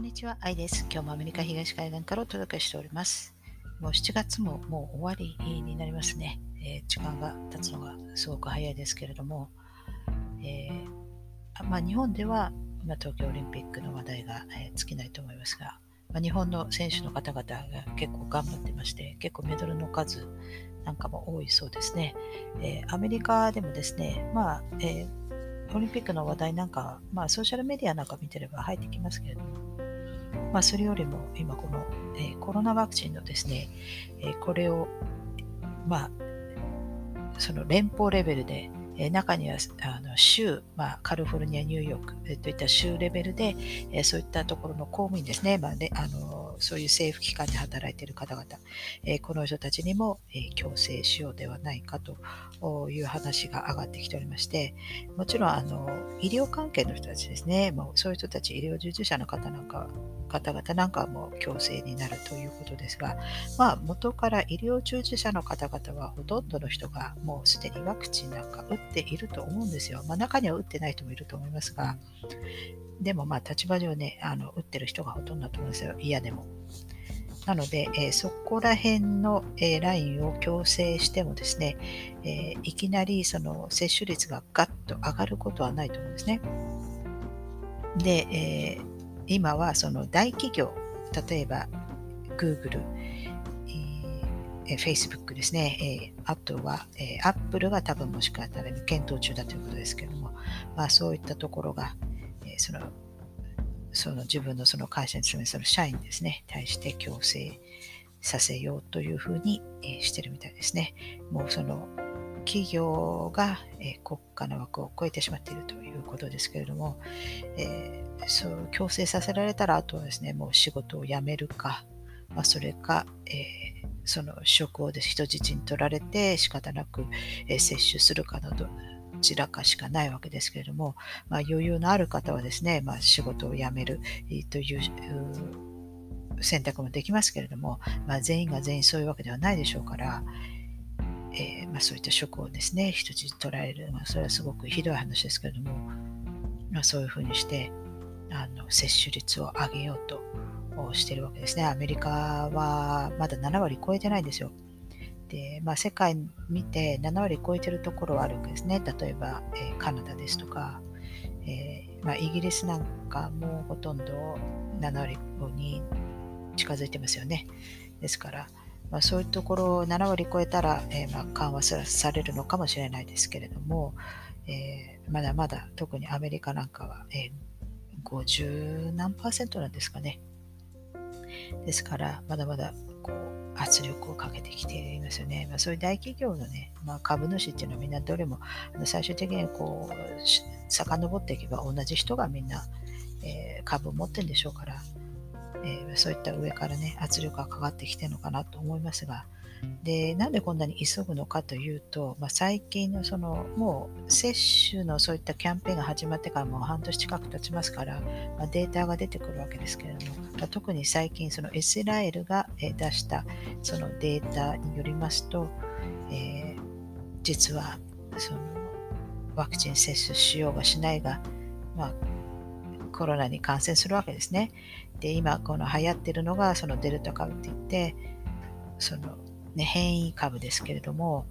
んにちは、アイです。今日もアメリカ東海岸からお届けしております。もう7月ももう終わりになりますね。えー、時間が経つのがすごく早いですけれども、えー、まあ、日本では、まあ、東京オリンピックの話題が、えー、尽きないと思いますが、まあ、日本の選手の方々が結構頑張ってまして、結構メダルの数なんかも多いそうですね。えアメリカでもですね、まあ、えオリンピックの話題なんか、まあ、ソーシャルメディアなんか見てれば入ってきますけれども、まあ、それよりも今この、えー、コロナワクチンのですね、えー、これを、まあ、その連邦レベルで、えー、中にはあの州、まあ、カリフォルニア、ニューヨーク、えー、といった州レベルで、えー、そういったところの公務員ですね、まあねあのそういう政府機関で働いている方々、えー、この人たちにも、えー、強制しようではないかという話が上がってきておりまして、もちろんあの医療関係の人たちですね、もうそういう人たち、医療従事者の方なんか方々なんかも強制になるということですが、まあ、元から医療従事者の方々はほとんどの人がもうすでにワクチンなんか打っていると思うんですよ。まあ、中には打ってない人もいると思いますが、でもまあ立場上ね、あの打ってる人がほとんどだと思うんですよ。嫌でも。なので、えー、そこら辺の、えー、ラインを強制してもですね、えー、いきなりその接種率がガッと上がることはないと思うんですね。で、え今はその大企業、例えば Google、え Facebook ですね、えあとは、え Apple が多分もしかしたら検討中だということですけども、まあ、そういったところがえ、そのその自分のその会社に勤めその社員ですね、対して強制させようというふうに、えしてるみたいですね。もうその企業が、え国家の枠を超えてしまっているということですけれども、えー、そう強制させられたら、あとはですね、もう仕事を辞めるか、まあ、それか、えー、その職をで人質に取られて仕方なく、えー、接種するかなど、ちらかしかないわけですけれども、まあ、余裕のある方はですね、まあ、仕事を辞めるという選択もできますけれども、まあ、全員が全員そういうわけではないでしょうから、えー、まあ、そういった職をですね、人質取られる、まあ、それはすごくひどい話ですけれども、まあ、そういうふうにしてあの接種率を上げようとしてるわけですね。アメリカはまだ7割超えてないんですよ。で、まあ、世界見て7割超えてるところはあるわけですね。例えば、えー、カナダですとか、えー、まあ、イギリスなんかもほとんど7割に近づいてますよね。ですから、まあ、そういうところを7割超えたら、えー、まあ、緩和されるのかもしれないですけれども、えまだまだ特にアメリカなんかは、え50何パーセントなんですかね。ですから、まだまだこう圧力をかけてきていますよね。まあ、そういう大企業のね、まあ、株主っていうのはみんなどれも最終的にこう遡っていけば同じ人がみんな、えー、株を持ってるんでしょうから、えー、そういった上からね圧力がかかってきてるのかなと思いますが、で、なんでこんなに急ぐのかというと、まあ、最近のその、もう接種のそういったキャンペーンが始まってからもう半年近く経ちますから、まあ、データが出てくるわけですけれども、まあ、特に最近そのイスラエルが出したそのデータによりますと、えー、実はそのワクチン接種しようがしないが、まあ、コロナに感染するわけですね。で、今この流行ってるのがそのデルタ株って言って、そのね、変異株ですけれども、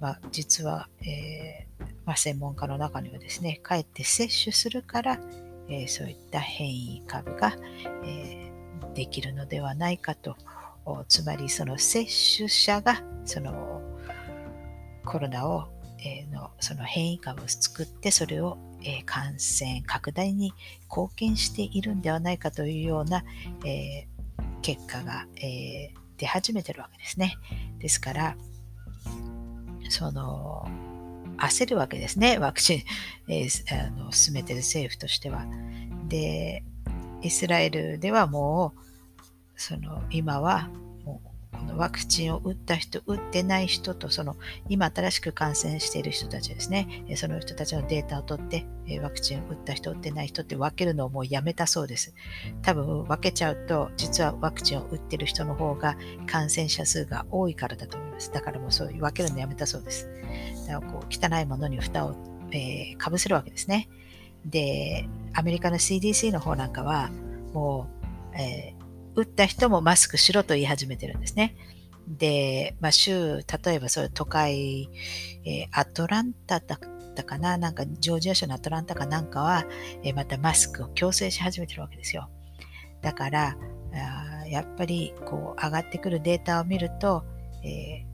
まあ、実は、えー、まあ、専門家の中にはですね、かえって接種するから、えー、そういった変異株が、えー、できるのではないかと、つまりその接種者がそのコロナを、え、のその変異株を作ってそれを、え、感染拡大に貢献しているんではないかというような、え、結果が、え、出始めてるわけですね。ですから、その、焦るわけですね。ワクチン、えー、あの進めてる政府としては。で、イスラエルではもう、その、今はのワクチンを打った人、打ってない人と、その今新しく感染している人たちですね、その人たちのデータを取って、ワクチンを打った人、打ってない人って分けるのをもうやめたそうです。多分分けちゃうと、実はワクチンを打ってる人の方が感染者数が多いからだと思います。だからもうそういう分けるのやめたそうです。だからこう汚いものに蓋を、えー、かぶせるわけですね。で、アメリカの CDC の方なんかは、もうえー、打った人もマスクしろと言い始めてるんですね。で、まあ、州、例えばそういう都会、えー、アトランタだったかな、なんかジョージア州のアトランタかなんかは、えー、またマスクを強制し始めてるわけですよ。だから、あやっぱりこう上がってくるデータを見ると、え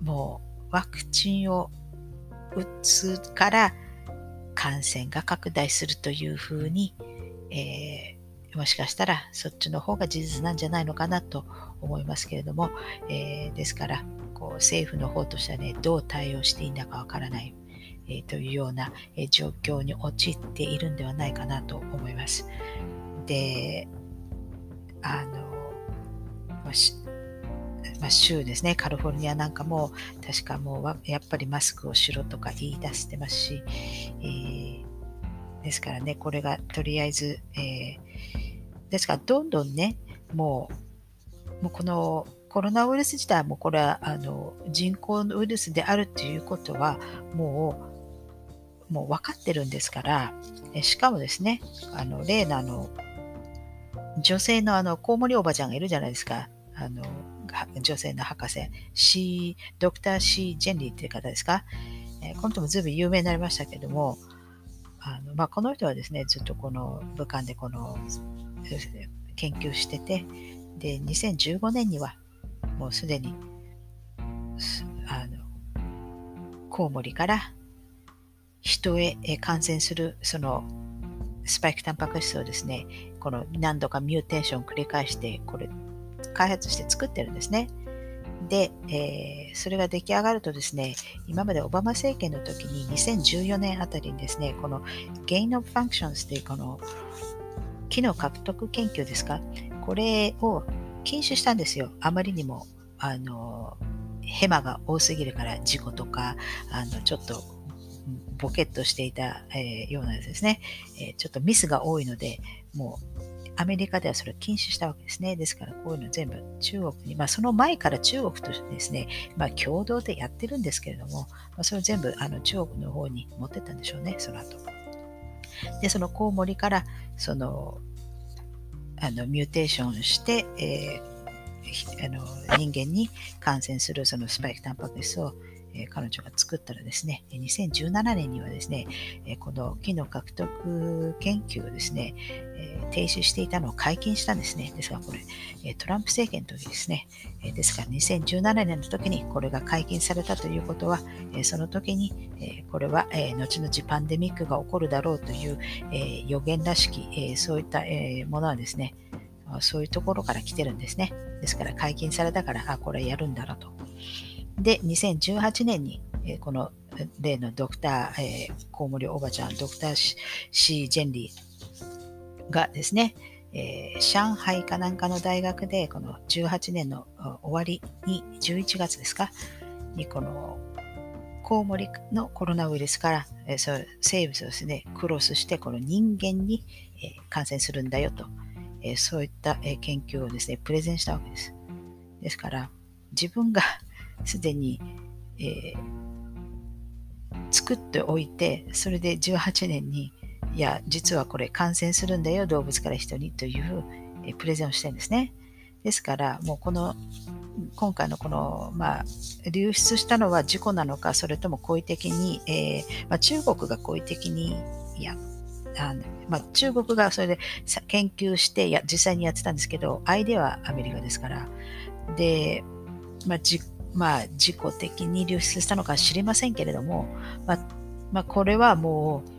ー、もうワクチンを打つから感染が拡大するというふうに、えー、もしかしたらそっちの方が事実なんじゃないのかなと思いますけれども、えー、ですからこう政府の方としてはねどう対応していいんだかわからない、えー、というような、え状況に陥っているんではないかなと思います。であのまあ、州ですね、カリフォルニアなんかも、確かもうやっぱりマスクをしろとか言い出してますし、えー、ですからね、これがとりあえず、えー、ですからどんどんね、もう、もうこのコロナウイルス自体もこれはあの人工のウイルスであるということはもうもう分かってるんですからしかもですねあの例のあの女性のあのコウモリおばちゃんがいるじゃないですか。あの女性の博士、シー、ドクター・シー・ジェンリーっていう方ですか、えー、この人もずいぶん有名になりましたけども、あのまあ、この人はですね、ずっとこの武漢でこの研究してて、で、2015年にはもうすでに、あの、コウモリから人へ感染するそのスパイクタンパク質をですね、この何度かミューテーションを繰り返して、これ開発して作ってるんですね。で、えー、それが出来上がるとですね、今までオバマ政権の時に2014年あたりにですね、この Gain of Functions というこの機能獲得研究ですか、これを禁止したんですよ。あまりにも、あの、ヘマが多すぎるから事故とか、あの、ちょっとボケっとしていた、えー、ようなですね、えー、ちょっとミスが多いので、もうアメリカではそれを禁止したわけですね。ですからこういうの全部中国に、まあその前から中国としてですね、まあ共同でやってるんですけれども、まあ、それを全部あの中国の方に持ってったんでしょうね、その後。で、そのコウモリからそのあのミューテーションして、えー、あの人間に感染するそのスパイクタンパク質をえ彼女が作ったらですね、2017年にはですね、この機能獲得研究をですね、停止していたのを解禁したんですね。ですが、これ、トランプ政権の時ですね。ですから、2017年の時にこれが解禁されたということは、その時に、これは、後々パンデミックが起こるだろうという予言らしき、そういったものはですね、そういうところから来てるんですね。ですから解禁されたから、あ、これやるんだろうと。で、2018年に、えー、この例のドクター、えー、コウモリおばちゃん、ドクターシー・ジェンリーがですね、えー、上海かなんかの大学で、この18年の終わりに、11月ですか、にこのコウモリのコロナウイルスから、えー、そう生物をですね、クロスして、この人間に、えー、感染するんだよと、えー、そういった、え、研究をですね、プレゼンしたわけです。ですから、自分がすでに、えー、作っておいて、それで18年に、いや、実はこれ感染するんだよ、動物から人にという、えー、プレゼンをしてるんですね。ですから、もうこの、今回のこの、まあ、流出したのは事故なのか、それとも好意的に、えー、まあ、中国が好意的に、いや、あのまあ、中国がそれで研究してや実際にやってたんですけど、相手はアメリカですから、で、まあ、まあ、自己的に流出したのか知りませんけれども、まあ、まあ、これはもう、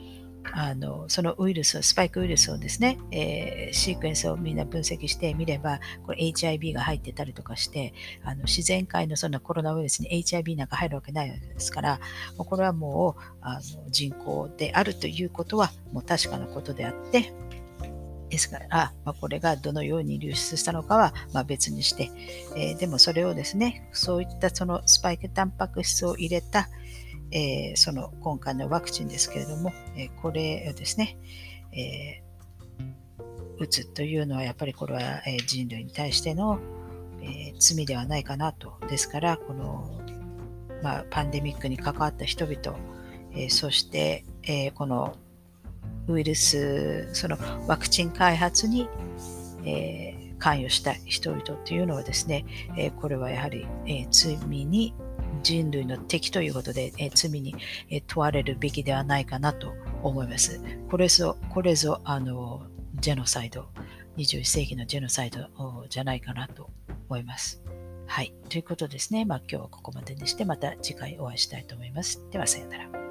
あのそのウイルス、スパイクウイルスをですね、えー、シークエンスをみんな分析してみれば、これ HIV が入ってたりとかして、あの自然界のそんなコロナウイルスに HIV なんか入るわけないわけですから、これはもうあの人口であるということはもう確かなことであって、ですから、まあ、これがどのように流出したのかはま別にして、えー、でもそれをですね、そういったそのスパイクタンパク質を入れた、えー、その今回のワクチンですけれども、えー、これをですね、え打つというのはやっぱりこれは、人類に対しての、え罪ではないかなと。ですから、この、まあ、パンデミックに関わった人々、えそして、えこのウイルス、そのワクチン開発にえー、関与した人々というのはですね、えこれはやはり、え罪に人類の敵ということで、え罪に、え問われるべきではないかなと思います。これぞ、これぞ、あの、ジェノサイド、21世紀のジェノサイドじゃないかなと思います。はい。ということですね。まあ今日はここまでにして、また次回お会いしたいと思います。では、さようなら。